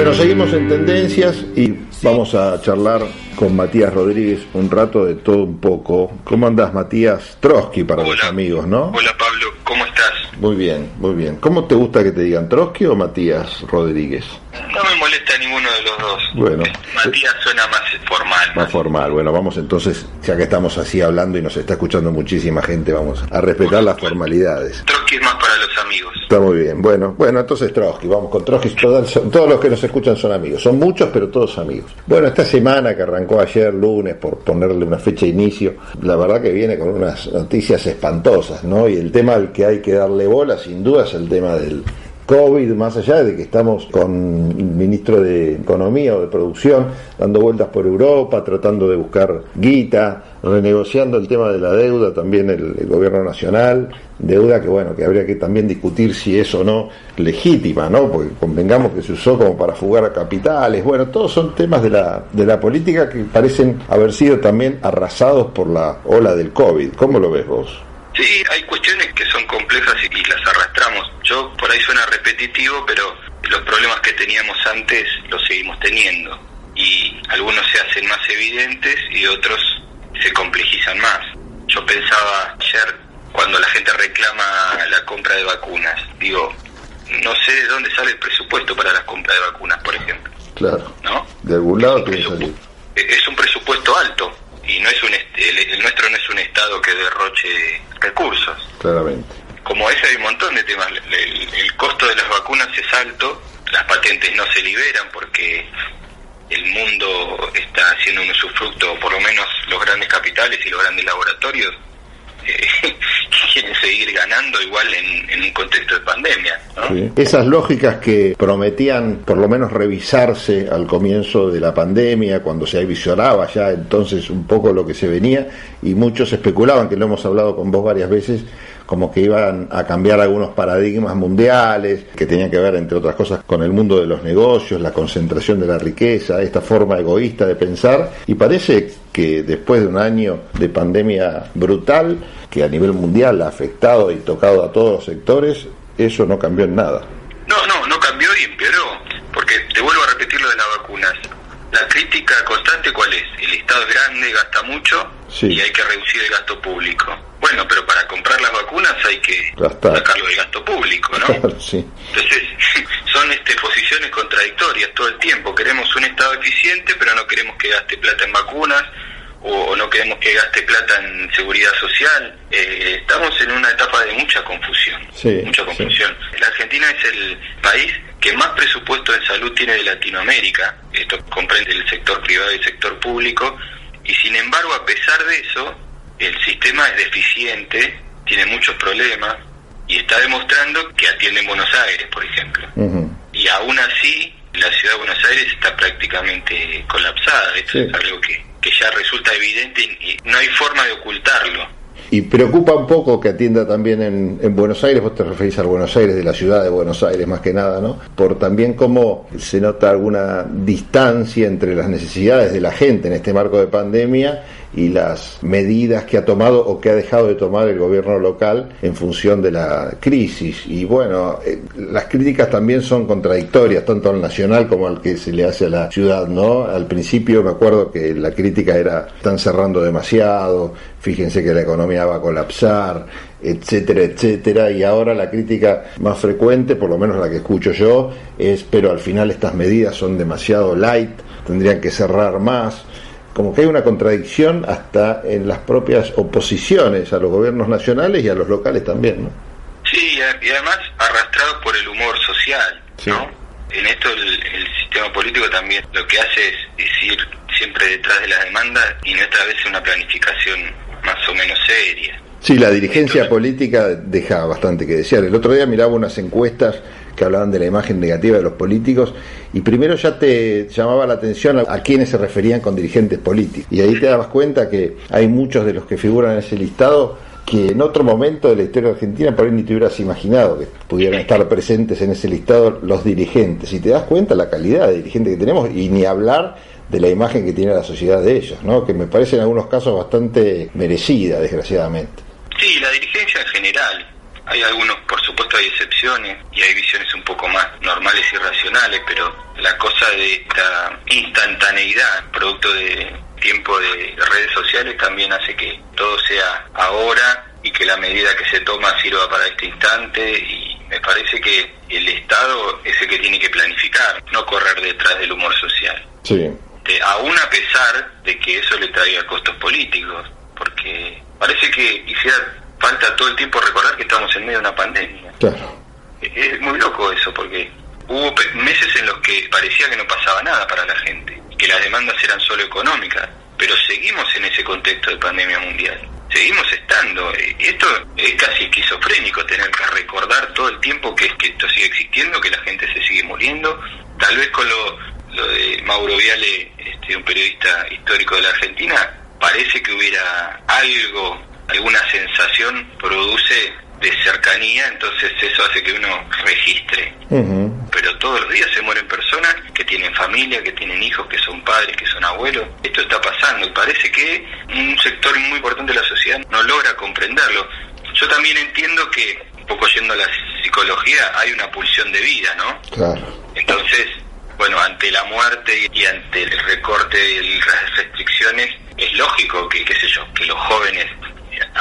Bueno, seguimos en tendencias y vamos a charlar con Matías Rodríguez un rato de todo un poco. ¿Cómo andás, Matías? Trotsky para los amigos, ¿no? Hola, Pablo, ¿cómo estás? Muy bien, muy bien. ¿Cómo te gusta que te digan Trotsky o Matías Rodríguez? No me molesta ninguno de los dos. Bueno. Matías suena más formal. Más formal. Bueno, vamos entonces, ya que estamos así hablando y nos está escuchando muchísima gente, vamos a respetar las formalidades. Trotsky es más para los amigos. Está muy bien. Bueno, bueno, entonces Trotsky, vamos con Trotsky. Todos, todos los que nos escuchan son amigos. Son muchos, pero todos amigos. Bueno, esta semana que arrancó ayer, lunes, por ponerle una fecha de inicio, la verdad que viene con unas noticias espantosas, ¿no? Y el tema al que hay que darle bola, sin duda, es el tema del COVID, más allá de que estamos con el ministro de Economía o de Producción dando vueltas por Europa, tratando de buscar guita, renegociando el tema de la deuda, también el, gobierno nacional, deuda que bueno, que habría que también discutir si es o no legítima, ¿no? Porque convengamos que se usó como para fugar a capitales, bueno, todos son temas de la, de la política que parecen haber sido también arrasados por la ola del COVID. ¿Cómo lo ves vos? Sí, hay cuestiones que son complejas y, las arrastramos. Yo por ahí suena repetitivo, pero los problemas que teníamos antes los seguimos teniendo. Y algunos se hacen más evidentes y otros se complejizan más. Yo pensaba ayer, cuando la gente reclama la compra de vacunas, digo, no sé de dónde sale el presupuesto para la compra de vacunas, por ejemplo. Claro. ¿No? De algún lado tiene que salir. Es un presupuesto alto y no es un el, el, nuestro no es un estado que derroche recursos. Claramente. Como ese hay un montón de temas. El, costo de las vacunas es alto, las patentes no se liberan porque el mundo está haciendo un usufructo, por lo menos los grandes capitales y los grandes laboratorios eh, quieren seguir ganando igual en, un contexto de pandemia. Esas lógicas que prometían por lo menos revisarse al comienzo de la pandemia, cuando se visionaba ya entonces un poco lo que se venía, y muchos especulaban, que lo hemos hablado con vos varias veces, como que iban a cambiar algunos paradigmas mundiales, que tenían que ver, entre otras cosas, con el mundo de los negocios, la concentración de la riqueza, esta forma egoísta de pensar, y parece que después de un año de pandemia brutal, que a nivel mundial ha afectado y tocado a todos los sectores, eso no cambió en nada. No, no, no cambió y empeoró, porque te vuelvo a repetir lo de las vacunas. La crítica constante, ¿cuál es? El Estado es grande, gasta mucho Sí. y hay que reducir el gasto público. Bueno, pero para comprar las vacunas hay que Gastar. sacarlo del gasto público, ¿no? sí. Entonces, son este, posiciones contradictorias todo el tiempo. Queremos un Estado eficiente, pero no queremos que gaste plata en vacunas o, no queremos que gaste plata en seguridad social. Eh, estamos en una etapa de mucha confusión. Sí, mucha confusión. La Argentina es el país que más presupuesto en salud tiene de Latinoamérica. Esto comprende el sector privado y el sector público. Y sin embargo, a pesar de eso, el sistema es deficiente, tiene muchos problemas y está demostrando que atiende en Buenos Aires, por ejemplo. Y aún así, la ciudad de Buenos Aires está prácticamente colapsada. Esto Sí. es algo que, que ya resulta evidente y y no hay forma de ocultarlo. Y preocupa un poco que atienda también en, en Buenos Aires, vos te referís al Buenos Aires, de la ciudad de Buenos Aires más que nada, ¿no? Por también cómo se nota alguna distancia entre las necesidades de la gente en este marco de pandemia y las medidas que ha tomado o que ha dejado de tomar el gobierno local en función de la crisis. Y bueno, eh, las críticas también son contradictorias, tanto al nacional como al que se le hace a la ciudad, ¿no? Al principio me acuerdo que la crítica era, están cerrando demasiado, fíjense que la economía va a colapsar, etcétera, etcétera, y ahora la crítica más frecuente, por lo menos la que escucho yo, es, pero al final estas medidas son demasiado light, tendrían que cerrar más, como que hay una contradicción hasta en las propias oposiciones a los gobiernos nacionales y a los locales también, ¿no? Sí, y además arrastrado por el humor social, Sí. ¿no? En esto el, el sistema político también lo que hace es, es ir siempre detrás de las demandas y no esta vez una planificación más o menos seria. Sí, la dirigencia política deja bastante que desear. El otro día miraba unas encuestas que hablaban de la imagen negativa de los políticos y primero ya te llamaba la atención a, a quienes se referían con dirigentes políticos. Y ahí te dabas cuenta que hay muchos de los que figuran en ese listado que en otro momento de la historia argentina por ahí ni te hubieras imaginado que pudieran estar presentes en ese listado los dirigentes. Y te das cuenta la calidad de dirigentes que tenemos y ni hablar de la imagen que tiene la sociedad de ellos, ¿no? que me parece en algunos casos bastante merecida, desgraciadamente. Sí, la dirigencia en general. Hay algunos, por supuesto, hay excepciones y hay visiones un poco más normales y racionales, pero la cosa de esta instantaneidad, producto de tiempo de redes sociales, también hace que todo sea ahora y que la medida que se toma sirva para este instante y me parece que el Estado es el que tiene que planificar, no correr detrás del humor social. Sí. aún a pesar de que eso le traiga costos políticos, porque parece que hiciera falta todo el tiempo recordar que estamos en medio de una pandemia. Claro. Es muy loco eso, porque hubo meses en los que parecía que no pasaba nada para la gente, que las demandas eran solo económicas, pero seguimos en ese contexto de pandemia mundial. Seguimos estando. Esto es casi esquizofrénico tener que recordar todo el tiempo que, es que esto sigue existiendo, que la gente se sigue muriendo. Tal vez con lo, lo de Mauro Viale, este, un periodista histórico de la Argentina, parece que hubiera algo alguna sensación produce de cercanía, entonces eso hace que uno registre. Pero todos los días se mueren personas que tienen familia, que tienen hijos, que son padres, que son abuelos. Esto está pasando y parece que un sector muy importante de la sociedad no logra comprenderlo. Yo también entiendo que, un poco yendo a la psicología, hay una pulsión de vida, ¿no? Claro. Entonces, bueno, ante la muerte y ante el recorte y las restricciones, es lógico que, qué sé yo, que los jóvenes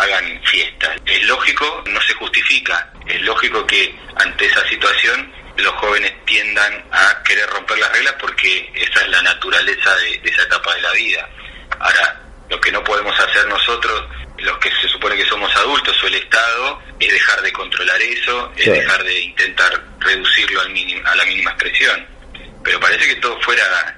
hagan fiestas. Es lógico, no se justifica, es lógico que ante esa situación los jóvenes tiendan a querer romper las reglas porque esa es la naturaleza de, esa etapa de la vida. Ahora, lo que no podemos hacer nosotros, los que se supone que somos adultos o el Estado, es dejar de controlar eso, es dejar de intentar reducirlo al a la mínima expresión. Pero parece que todo fuera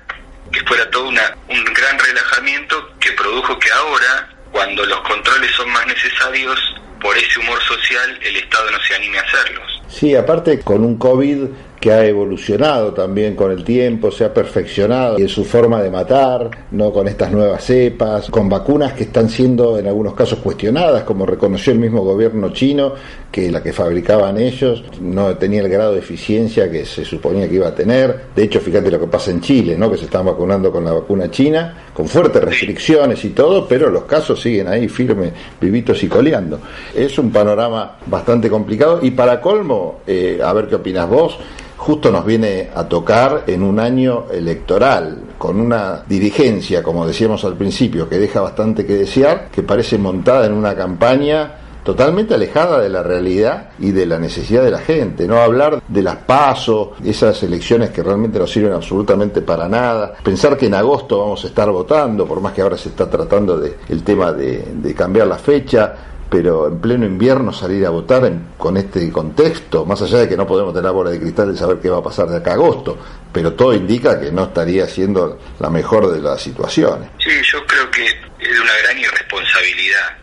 que fuera todo una, un gran relajamiento que produjo que ahora cuando los controles son más necesarios, por ese humor social el Estado no se anime a hacerlos. Sí, aparte con un COVID que ha evolucionado también con el tiempo, se ha perfeccionado en su forma de matar, no con estas nuevas cepas, con vacunas que están siendo en algunos casos cuestionadas, como reconoció el mismo gobierno chino, que la que fabricaban ellos no tenía el grado de eficiencia que se suponía que iba a tener. De hecho, fíjate lo que pasa en Chile, ¿no? que se están vacunando con la vacuna china, con fuertes restricciones y todo, pero los casos siguen ahí firmes, vivitos y coleando. Es un panorama bastante complicado y para colmo, eh, a ver qué opinas vos, justo nos viene a tocar en un año electoral, con una dirigencia, como decíamos al principio, que deja bastante que desear, que parece montada en una campaña totalmente alejada de la realidad y de la necesidad de la gente. No hablar de las pasos, esas elecciones que realmente no sirven absolutamente para nada. Pensar que en agosto vamos a estar votando, por más que ahora se está tratando de el tema de, de cambiar la fecha pero en pleno invierno salir a votar con este contexto, más allá de que no podemos tener la bola de cristal de saber qué va a pasar de acá a agosto, pero todo indica que no estaría siendo la mejor de las situaciones. Sí, yo creo que es una gran irresponsabilidad,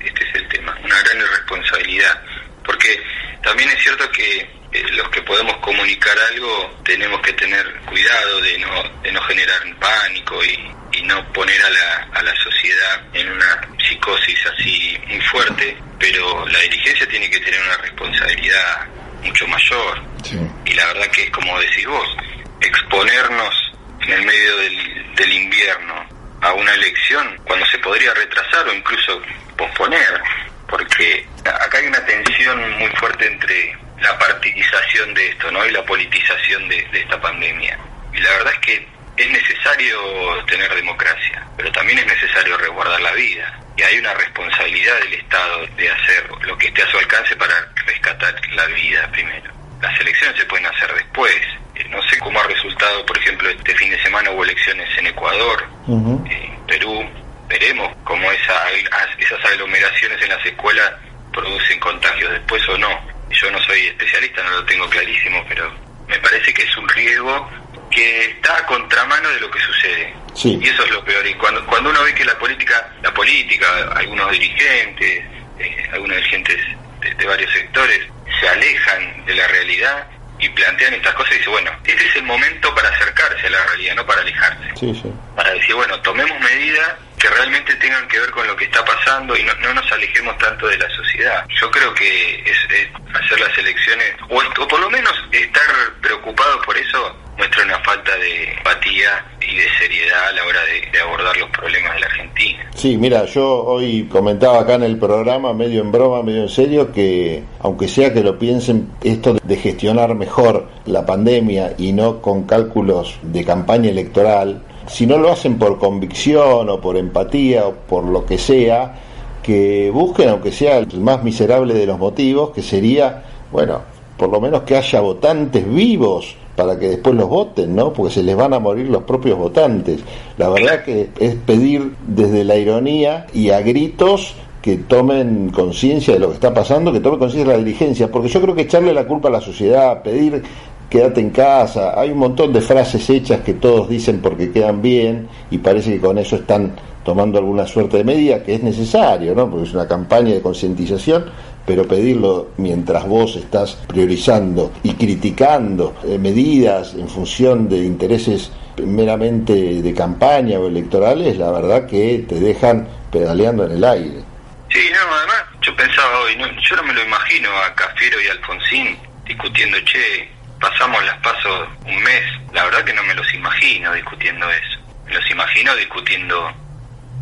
este es el tema, una gran irresponsabilidad, porque también es cierto que los que podemos comunicar algo tenemos que tener cuidado de no, de no generar pánico y, y no poner a la, a la sociedad en una psicosis así muy fuerte, pero la dirigencia tiene que tener una responsabilidad mucho mayor. Y la verdad que es como decís vos, exponernos en el medio del, del invierno a una elección cuando se podría retrasar o incluso posponer, porque acá hay una tensión muy fuerte entre la partidización de esto ¿no? y la politización de, de esta pandemia. Y la verdad es que es necesario tener democracia, pero también es necesario resguardar la vida. Y hay una responsabilidad del Estado de hacer lo que esté a su alcance para rescatar la vida primero. Las elecciones se pueden hacer después. Eh, no sé cómo ha resultado, por ejemplo, este fin de semana hubo elecciones en Ecuador, en Perú. Veremos cómo esa, esas aglomeraciones en las escuelas producen contagios después o no. Yo no soy especialista, no lo tengo clarísimo, pero me parece que es un riesgo que está a contramano de lo que sucede. Y eso es lo peor. Y cuando, cuando uno ve que la política, la política, algunos dirigentes, eh, algunos dirigentes de, varios sectores se alejan de la realidad y plantean estas cosas y dice, bueno, este es el momento para acercarse a la realidad, no para alejarse. Para decir, bueno, tomemos medidas que realmente tengan que ver con lo que está pasando y no, no nos alejemos tanto de la sociedad. Yo creo que es, hacer las elecciones, o, por lo menos estar preocupado por eso, muestra una falta de empatía y de seriedad a la hora de, abordar los problemas de la Argentina. Sí, mira, yo hoy comentaba acá en el programa, medio en broma, medio en serio, que aunque sea que lo piensen, esto de gestionar mejor la pandemia y no con cálculos de campaña electoral, si no lo hacen por convicción o por empatía o por lo que sea, que busquen, aunque sea el más miserable de los motivos, que sería, bueno, por lo menos que haya votantes vivos para que después los voten, ¿no? Porque se les van a morir los propios votantes. La verdad que es pedir desde la ironía y a gritos que tomen conciencia de lo que está pasando, que tomen conciencia de la dirigencia, porque yo creo que echarle la culpa a la sociedad, pedir quédate en casa, hay un montón de frases hechas que todos dicen porque quedan bien y parece que con eso están tomando alguna suerte de medida que es necesario, ¿no? Porque es una campaña de concientización, pero pedirlo mientras vos estás priorizando y criticando eh, medidas en función de intereses meramente de campaña o electorales, la verdad que te dejan pedaleando en el aire. Sí, no, además yo pensaba hoy, yo no me lo imagino a Cafiero y Alfonsín discutiendo, che, pasamos las pasos un mes, la verdad que no me los imagino discutiendo eso, me los imagino discutiendo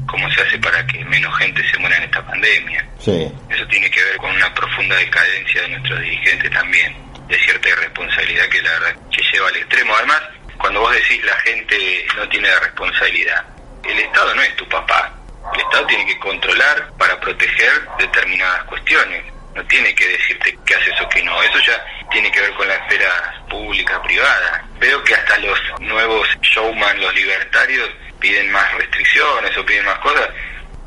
cómo se hace para que menos gente se muera en esta pandemia. Eso tiene que ver con una profunda decadencia de nuestros dirigentes también, de cierta irresponsabilidad que la verdad que lleva al extremo. Además, cuando vos decís la gente no tiene la responsabilidad, el Estado no es tu papá. El Estado tiene que controlar para proteger determinadas cuestiones. No tiene que decirte qué haces o qué no. Eso ya tiene que ver con la esfera pública, privada. Veo que hasta los nuevos showman, los libertarios, piden más restricciones o piden más cosas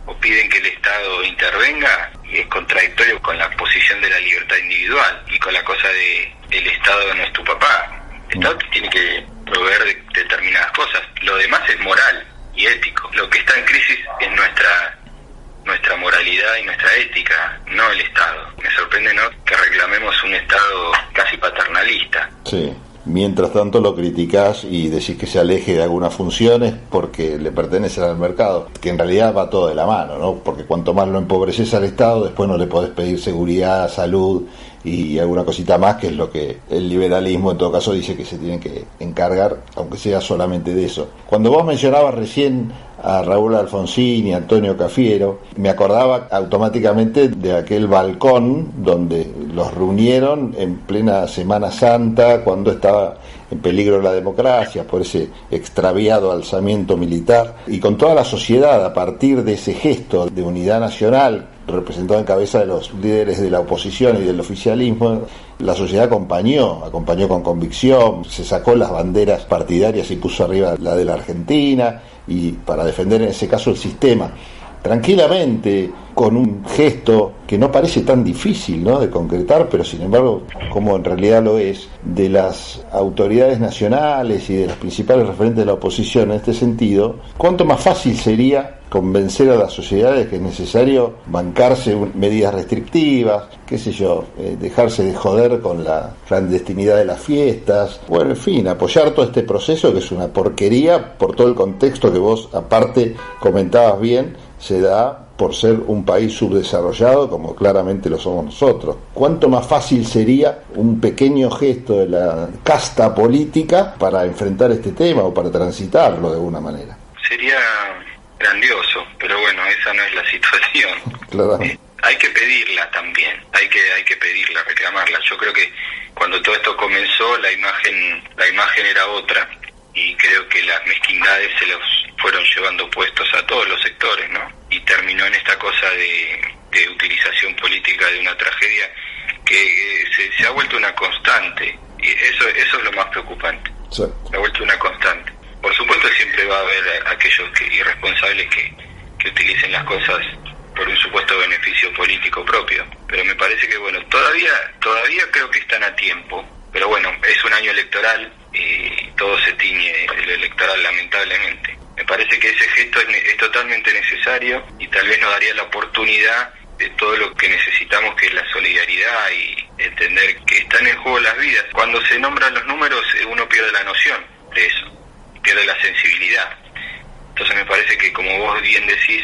o piden que el Estado intervenga y es contradictorio con la posición de la libertad individual y con la cosa de el Estado no es tu papá. El Estado tiene que proveer de determinadas cosas. Lo demás es moral y ético. Lo que está en crisis es nuestra nuestra moralidad y nuestra ética, no el Estado. Me sorprende ¿no? que reclamemos un Estado casi paternalista. Sí mientras tanto lo criticás y decís que se aleje de algunas funciones porque le pertenecen al mercado, que en realidad va todo de la mano, ¿no? Porque cuanto más lo empobreces al Estado, después no le podés pedir seguridad, salud y alguna cosita más, que es lo que el liberalismo en todo caso dice que se tiene que encargar, aunque sea solamente de eso. Cuando vos mencionabas recién a Raúl Alfonsín y Antonio Cafiero, me acordaba automáticamente de aquel balcón donde los reunieron en plena Semana Santa, cuando estaba en peligro la democracia por ese extraviado alzamiento militar, y con toda la sociedad a partir de ese gesto de unidad nacional representado en cabeza de los líderes de la oposición y del oficialismo, la sociedad acompañó, acompañó con convicción, se sacó las banderas partidarias y puso arriba la de la Argentina, y para defender en ese caso el sistema tranquilamente con un gesto que no parece tan difícil ¿no? de concretar, pero sin embargo, como en realidad lo es, de las autoridades nacionales y de los principales referentes de la oposición en este sentido, cuánto más fácil sería convencer a las sociedades que es necesario bancarse medidas restrictivas, qué sé yo, eh, dejarse de joder con la clandestinidad de las fiestas, bueno, en fin, apoyar todo este proceso que es una porquería por todo el contexto que vos aparte comentabas bien, se da por ser un país subdesarrollado como claramente lo somos nosotros. ¿Cuánto más fácil sería un pequeño gesto de la casta política para enfrentar este tema o para transitarlo de alguna manera? Sería grandioso, pero bueno, esa no es la situación. Claramente. hay que pedirla también, hay que hay que pedirla, reclamarla. Yo creo que cuando todo esto comenzó la imagen la imagen era otra y creo que las mezquindades se los fueron llevando puestos a todos los sectores, ¿no? Y terminó en esta cosa de, utilización política de una tragedia que eh, se, ha vuelto una constante y eso eso es lo más preocupante. Se ha vuelto una constante. Por supuesto siempre va a haber aquellos que, irresponsables que, utilicen las cosas por un supuesto beneficio político propio, pero me parece que bueno, todavía todavía creo que están a tiempo, pero bueno, es un año electoral y todo se tiñe el electoral lamentablemente. Me parece que ese gesto es, totalmente necesario y tal vez nos daría la oportunidad de todo lo que necesitamos, que es la solidaridad y entender que están en juego las vidas. Cuando se nombran los números, eh, uno pierde la noción de eso, pierde la sensibilidad. Entonces me parece que, como vos bien decís,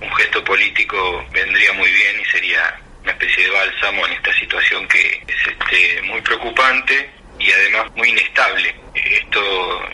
un gesto político vendría muy bien y sería una especie de bálsamo en esta situación que es este, muy preocupante y además muy inestable. Esto,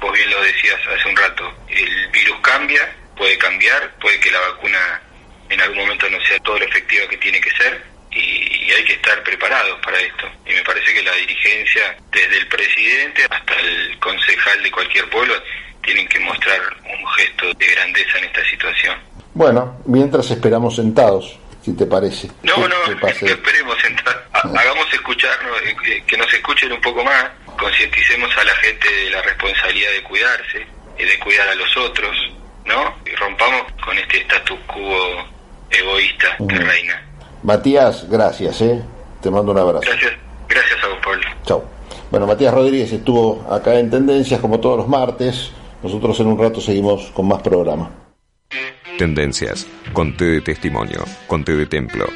vos bien lo decías hace un rato, el virus cambia, puede cambiar, puede que la vacuna en algún momento no sea todo lo efectiva que tiene que ser y, hay que estar preparados para esto. Y me parece que la dirigencia, desde el presidente hasta el concejal de cualquier pueblo, tienen que mostrar un gesto de grandeza en esta situación. Bueno, mientras esperamos sentados, si te parece. No, no, esperemos sentados. Hagamos escucharnos, eh, que nos escuchen un poco más, concienticemos a la gente de la responsabilidad de cuidarse, y de cuidar a los otros, ¿no? Y rompamos con este status quo egoísta que reina. Matías, gracias, ¿eh? Te mando un abrazo. Gracias, gracias a vos, Pablo. Chao. Bueno, Matías Rodríguez estuvo acá en Tendencias como todos los martes. Nosotros en un rato seguimos con más programa. Tendencias, con té de testimonio, con té de templo